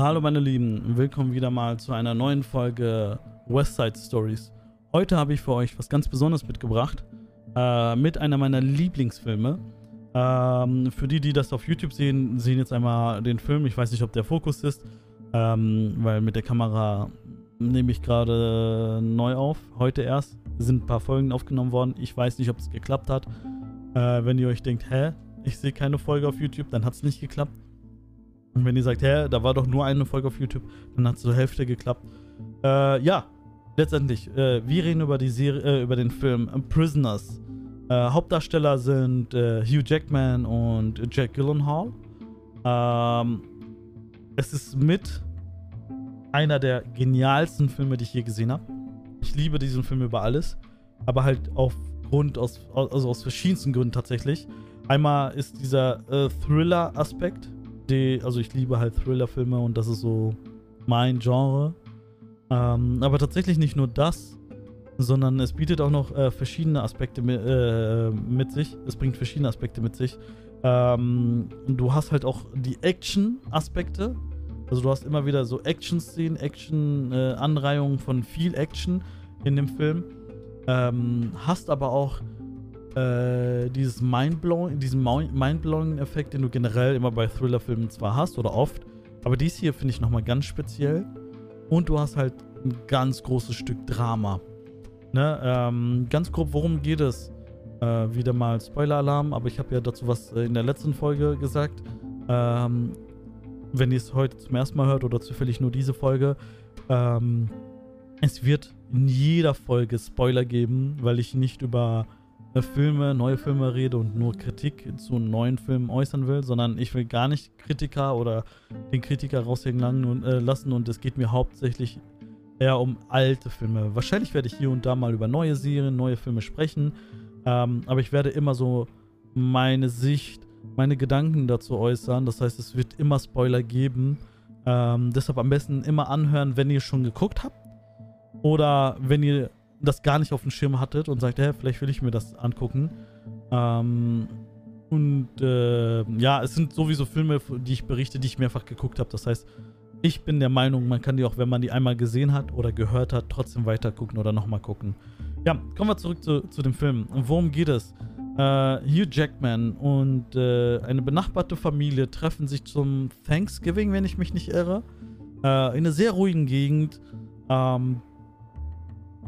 Hallo meine Lieben, willkommen wieder mal zu einer neuen Folge West Side Stories. Heute habe ich für euch was ganz Besonderes mitgebracht, äh, mit einer meiner Lieblingsfilme. Ähm, für die, die das auf YouTube sehen, sehen jetzt einmal den Film. Ich weiß nicht, ob der Fokus ist, ähm, weil mit der Kamera nehme ich gerade neu auf. Heute erst sind ein paar Folgen aufgenommen worden. Ich weiß nicht, ob es geklappt hat. Äh, wenn ihr euch denkt, hä, ich sehe keine Folge auf YouTube, dann hat es nicht geklappt. Und wenn ihr sagt, hä, da war doch nur eine Folge auf YouTube, dann hat es zur Hälfte geklappt. Äh, ja, letztendlich, äh, wir reden über die Serie, äh, über den Film Prisoners. Äh, Hauptdarsteller sind äh, Hugh Jackman und Jack Gyllenhaal. Ähm, es ist mit einer der genialsten Filme, die ich je gesehen habe. Ich liebe diesen Film über alles, aber halt aufgrund aus, also aus verschiedensten Gründen tatsächlich. Einmal ist dieser äh, Thriller-Aspekt, also ich liebe halt Thriller-Filme und das ist so mein Genre. Ähm, aber tatsächlich nicht nur das, sondern es bietet auch noch äh, verschiedene Aspekte mit, äh, mit, sich. Es bringt verschiedene Aspekte mit sich. Ähm, du hast halt auch die Action-Aspekte. Also du hast immer wieder so Action-Szenen, Action-Anreihungen äh, von viel Action in dem Film. Ähm, hast aber auch äh, dieses Mindblowing, diesen Mindblowing-Effekt, den du generell immer bei Thriller-Filmen zwar hast oder oft, aber dies hier finde ich nochmal ganz speziell. Und du hast halt ein ganz großes Stück Drama. Ne? Ähm, ganz grob, worum geht es? Äh, wieder mal Spoiler-Alarm, aber ich habe ja dazu was äh, in der letzten Folge gesagt. Ähm, wenn ihr es heute zum ersten Mal hört oder zufällig nur diese Folge, ähm, es wird in jeder Folge Spoiler geben, weil ich nicht über Filme, neue Filme rede und nur Kritik zu neuen Filmen äußern will, sondern ich will gar nicht Kritiker oder den Kritiker raushängen äh, lassen und es geht mir hauptsächlich eher um alte Filme. Wahrscheinlich werde ich hier und da mal über neue Serien, neue Filme sprechen, ähm, aber ich werde immer so meine Sicht, meine Gedanken dazu äußern. Das heißt, es wird immer Spoiler geben. Ähm, deshalb am besten immer anhören, wenn ihr schon geguckt habt oder wenn ihr das gar nicht auf dem Schirm hattet und sagt, hey, vielleicht will ich mir das angucken. Ähm, und äh, ja, es sind sowieso Filme, die ich berichte, die ich mehrfach geguckt habe. Das heißt, ich bin der Meinung, man kann die auch, wenn man die einmal gesehen hat oder gehört hat, trotzdem weiter gucken oder nochmal gucken. Ja, kommen wir zurück zu, zu dem Film. Worum geht es? Äh, Hugh Jackman und äh, eine benachbarte Familie treffen sich zum Thanksgiving, wenn ich mich nicht irre. Äh, in einer sehr ruhigen Gegend. Ähm,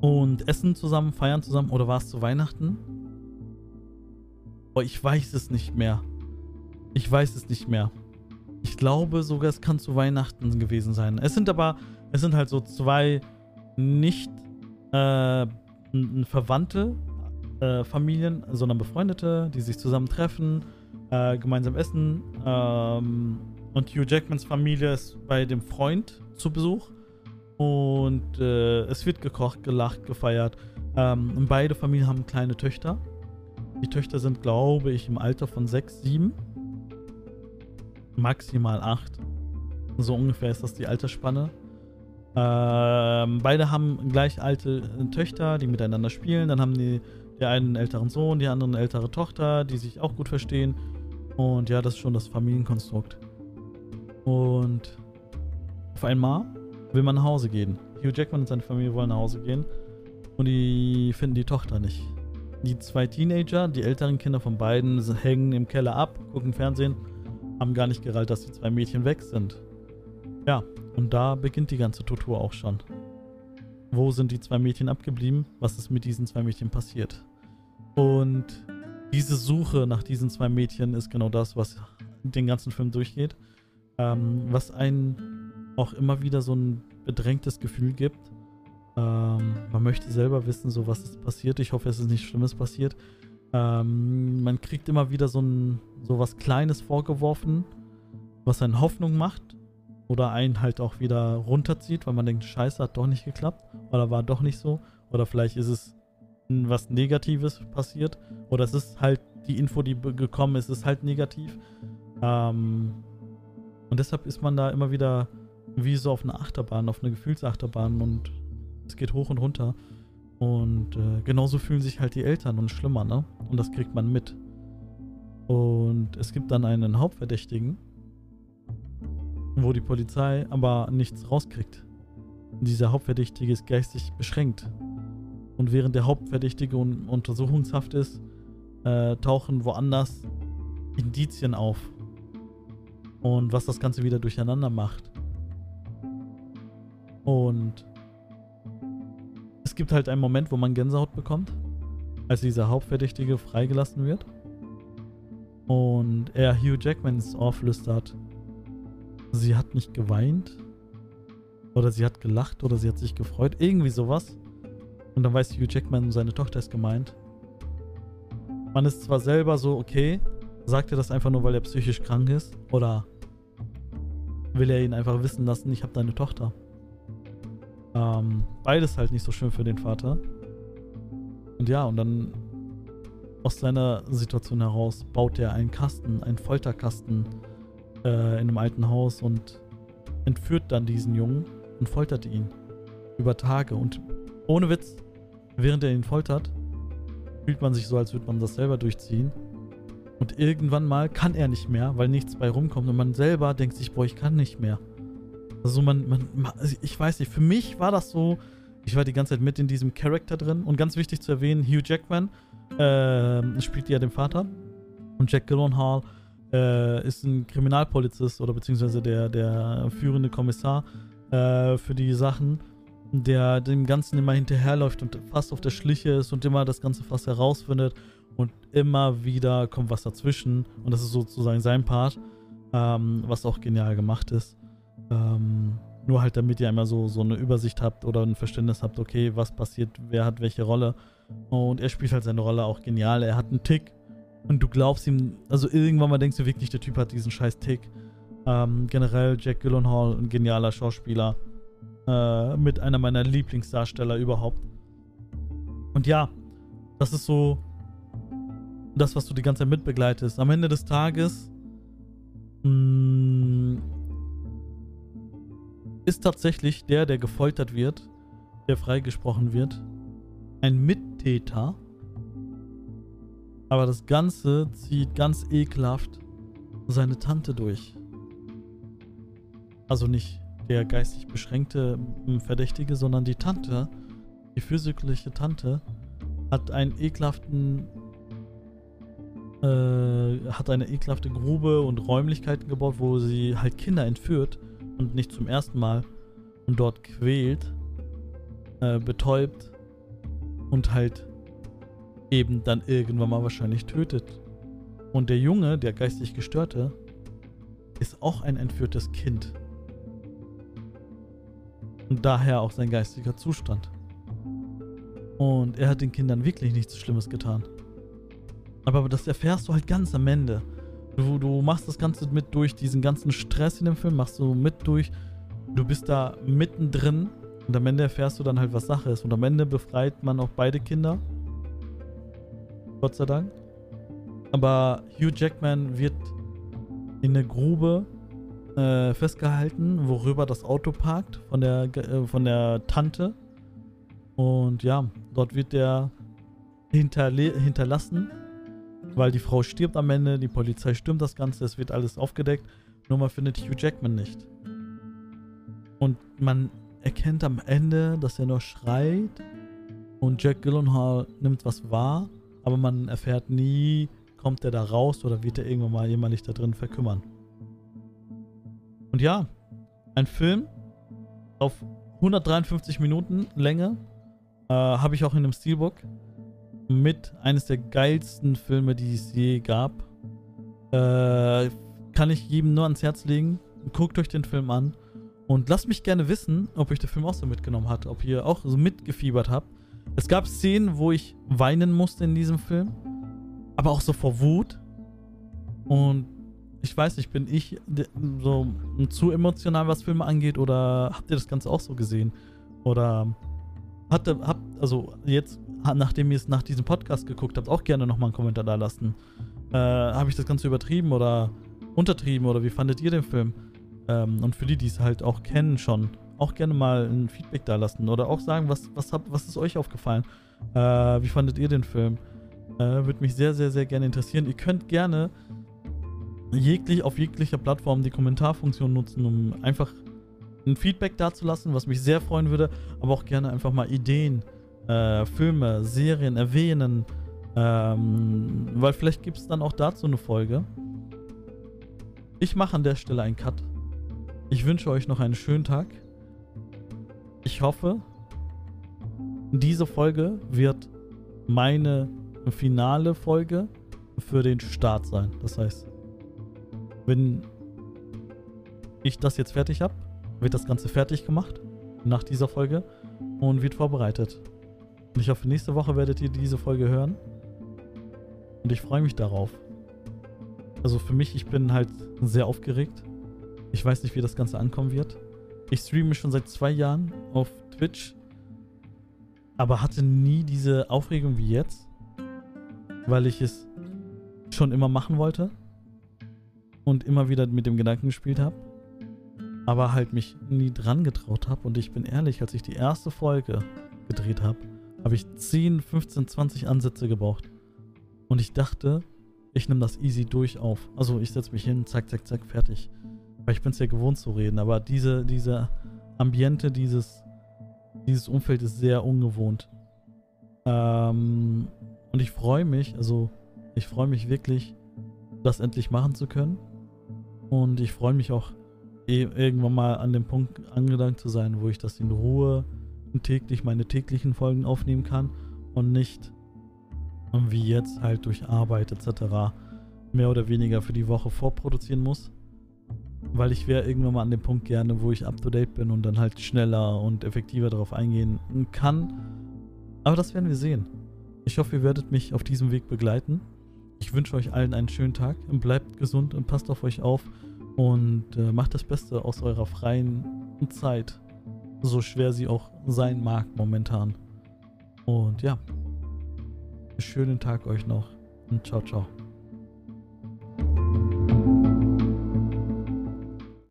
und essen zusammen, feiern zusammen. Oder war es zu Weihnachten? Oh, ich weiß es nicht mehr. Ich weiß es nicht mehr. Ich glaube sogar, es kann zu Weihnachten gewesen sein. Es sind aber, es sind halt so zwei nicht äh, verwandte äh, Familien, sondern befreundete, die sich zusammen treffen, äh, gemeinsam essen. Ähm, und Hugh Jackmans Familie ist bei dem Freund zu Besuch. Und äh, es wird gekocht, gelacht, gefeiert. Ähm, beide Familien haben kleine Töchter. Die Töchter sind, glaube ich, im Alter von 6, 7. Maximal 8. So ungefähr ist das die Altersspanne. Ähm, beide haben gleich alte äh, Töchter, die miteinander spielen. Dann haben die, der einen älteren Sohn, die andere eine ältere Tochter, die sich auch gut verstehen. Und ja, das ist schon das Familienkonstrukt. Und auf einmal will man nach Hause gehen. Hugh Jackman und seine Familie wollen nach Hause gehen. Und die finden die Tochter nicht. Die zwei Teenager, die älteren Kinder von beiden, hängen im Keller ab, gucken Fernsehen, haben gar nicht gerallt, dass die zwei Mädchen weg sind. Ja, und da beginnt die ganze Tortur auch schon. Wo sind die zwei Mädchen abgeblieben? Was ist mit diesen zwei Mädchen passiert? Und diese Suche nach diesen zwei Mädchen ist genau das, was den ganzen Film durchgeht. Ähm, was einen auch immer wieder so ein bedrängtes Gefühl gibt. Ähm, man möchte selber wissen, so was ist passiert. Ich hoffe, es ist nichts Schlimmes passiert. Ähm, man kriegt immer wieder so, ein, so was Kleines vorgeworfen, was einen Hoffnung macht oder einen halt auch wieder runterzieht, weil man denkt, scheiße, hat doch nicht geklappt oder war doch nicht so oder vielleicht ist es was Negatives passiert oder es ist halt die Info, die gekommen ist, ist halt negativ. Ähm, und deshalb ist man da immer wieder wie so auf einer Achterbahn, auf einer Gefühlsachterbahn und es geht hoch und runter. Und äh, genauso fühlen sich halt die Eltern und schlimmer, ne? Und das kriegt man mit. Und es gibt dann einen Hauptverdächtigen. wo die Polizei aber nichts rauskriegt. Dieser Hauptverdächtige ist geistig beschränkt. Und während der Hauptverdächtige in Untersuchungshaft ist, äh, tauchen woanders Indizien auf. Und was das Ganze wieder durcheinander macht. Und es gibt halt einen Moment, wo man Gänsehaut bekommt, als dieser Hauptverdächtige freigelassen wird. Und er Hugh Jackman ins Ohr flüstert, sie hat nicht geweint. Oder sie hat gelacht oder sie hat sich gefreut. Irgendwie sowas. Und dann weiß Hugh Jackman, seine Tochter ist gemeint. Man ist zwar selber so, okay, sagt er das einfach nur, weil er psychisch krank ist? Oder will er ihn einfach wissen lassen, ich habe deine Tochter? Ähm, beides halt nicht so schön für den Vater. Und ja, und dann aus seiner Situation heraus baut er einen Kasten, einen Folterkasten äh, in einem alten Haus und entführt dann diesen Jungen und foltert ihn über Tage. Und ohne Witz, während er ihn foltert, fühlt man sich so, als würde man das selber durchziehen. Und irgendwann mal kann er nicht mehr, weil nichts bei rumkommt. Und man selber denkt sich, boah, ich kann nicht mehr. Also man, man, also ich weiß nicht, für mich war das so, ich war die ganze Zeit mit in diesem Charakter drin und ganz wichtig zu erwähnen, Hugh Jackman äh, spielt ja den Vater und Jack Gyllenhaal äh, ist ein Kriminalpolizist oder beziehungsweise der, der führende Kommissar äh, für die Sachen, der dem Ganzen immer hinterherläuft und fast auf der Schliche ist und immer das Ganze fast herausfindet und immer wieder kommt was dazwischen und das ist sozusagen sein Part, ähm, was auch genial gemacht ist. Ähm, nur halt, damit ihr einmal so, so eine Übersicht habt oder ein Verständnis habt, okay, was passiert, wer hat welche Rolle. Und er spielt halt seine Rolle auch genial. Er hat einen Tick und du glaubst ihm, also irgendwann mal denkst du wirklich, der Typ hat diesen scheiß Tick. Ähm, generell Jack Gyllenhaal, ein genialer Schauspieler. Äh, mit einer meiner Lieblingsdarsteller überhaupt. Und ja, das ist so das, was du die ganze Zeit mitbegleitest. Am Ende des Tages mh, mm, ist tatsächlich der, der gefoltert wird, der freigesprochen wird, ein Mittäter. Aber das Ganze zieht ganz ekelhaft seine Tante durch. Also nicht der geistig beschränkte Verdächtige, sondern die Tante, die physikalische Tante, hat einen ekelhaften äh, hat eine ekelhafte Grube und Räumlichkeiten gebaut, wo sie halt Kinder entführt und nicht zum ersten Mal und dort quält, äh, betäubt und halt eben dann irgendwann mal wahrscheinlich tötet. Und der Junge, der geistig gestörte, ist auch ein entführtes Kind. Und daher auch sein geistiger Zustand. Und er hat den Kindern wirklich nichts Schlimmes getan. Aber das erfährst du halt ganz am Ende. Du, du machst das Ganze mit durch diesen ganzen Stress in dem Film, machst du mit durch. Du bist da mittendrin und am Ende erfährst du dann halt, was Sache ist. Und am Ende befreit man auch beide Kinder. Gott sei Dank. Aber Hugh Jackman wird in eine Grube äh, festgehalten, worüber das Auto parkt von der, äh, von der Tante. Und ja, dort wird er hinterlassen weil die Frau stirbt am Ende, die Polizei stürmt das Ganze, es wird alles aufgedeckt, nur man findet Hugh Jackman nicht. Und man erkennt am Ende, dass er nur schreit und Jack Gyllenhaal nimmt was wahr, aber man erfährt nie, kommt er da raus oder wird er irgendwann mal jemals da drin verkümmern. Und ja, ein Film auf 153 Minuten Länge äh, habe ich auch in einem Steelbook mit eines der geilsten Filme, die es je gab. Äh, kann ich jedem nur ans Herz legen. Guckt euch den Film an und lasst mich gerne wissen, ob euch der Film auch so mitgenommen hat, ob ihr auch so mitgefiebert habt. Es gab Szenen, wo ich weinen musste in diesem Film, aber auch so vor Wut. Und ich weiß nicht, bin ich so zu emotional, was Filme angeht, oder habt ihr das Ganze auch so gesehen? Oder hatte, habt, also jetzt nachdem ihr es nach diesem Podcast geguckt habt, auch gerne nochmal einen Kommentar da lassen. Äh, Habe ich das Ganze übertrieben oder untertrieben oder wie fandet ihr den Film? Ähm, und für die, die es halt auch kennen schon, auch gerne mal ein Feedback da lassen oder auch sagen, was, was, habt, was ist euch aufgefallen? Äh, wie fandet ihr den Film? Äh, Würde mich sehr, sehr, sehr gerne interessieren. Ihr könnt gerne jeglich, auf jeglicher Plattform die Kommentarfunktion nutzen, um einfach ein Feedback dazulassen, was mich sehr freuen würde, aber auch gerne einfach mal Ideen, äh, Filme, Serien erwähnen, ähm, weil vielleicht gibt es dann auch dazu eine Folge. Ich mache an der Stelle einen Cut. Ich wünsche euch noch einen schönen Tag. Ich hoffe, diese Folge wird meine finale Folge für den Start sein. Das heißt, wenn ich das jetzt fertig habe, wird das Ganze fertig gemacht nach dieser Folge und wird vorbereitet. Und ich hoffe, nächste Woche werdet ihr diese Folge hören. Und ich freue mich darauf. Also für mich, ich bin halt sehr aufgeregt. Ich weiß nicht, wie das Ganze ankommen wird. Ich streame schon seit zwei Jahren auf Twitch, aber hatte nie diese Aufregung wie jetzt, weil ich es schon immer machen wollte und immer wieder mit dem Gedanken gespielt habe, aber halt mich nie dran getraut habe. Und ich bin ehrlich, als ich die erste Folge gedreht habe, habe ich 10, 15, 20 Ansätze gebraucht. Und ich dachte, ich nehme das easy durch auf. Also ich setze mich hin, zack, zack, zack, fertig. Weil ich bin es ja gewohnt zu reden. Aber diese, diese Ambiente, dieses, dieses Umfeld ist sehr ungewohnt. Ähm, und ich freue mich, also ich freue mich wirklich, das endlich machen zu können. Und ich freue mich auch, irgendwann mal an dem Punkt angelangt zu sein, wo ich das in Ruhe täglich meine täglichen Folgen aufnehmen kann und nicht wie jetzt halt durch Arbeit etc. mehr oder weniger für die Woche vorproduzieren muss. Weil ich wäre irgendwann mal an dem Punkt gerne, wo ich up to date bin und dann halt schneller und effektiver darauf eingehen kann. Aber das werden wir sehen. Ich hoffe, ihr werdet mich auf diesem Weg begleiten. Ich wünsche euch allen einen schönen Tag und bleibt gesund und passt auf euch auf und äh, macht das Beste aus eurer freien Zeit, so schwer sie auch sein mag momentan. Und ja, schönen Tag euch noch und ciao, ciao.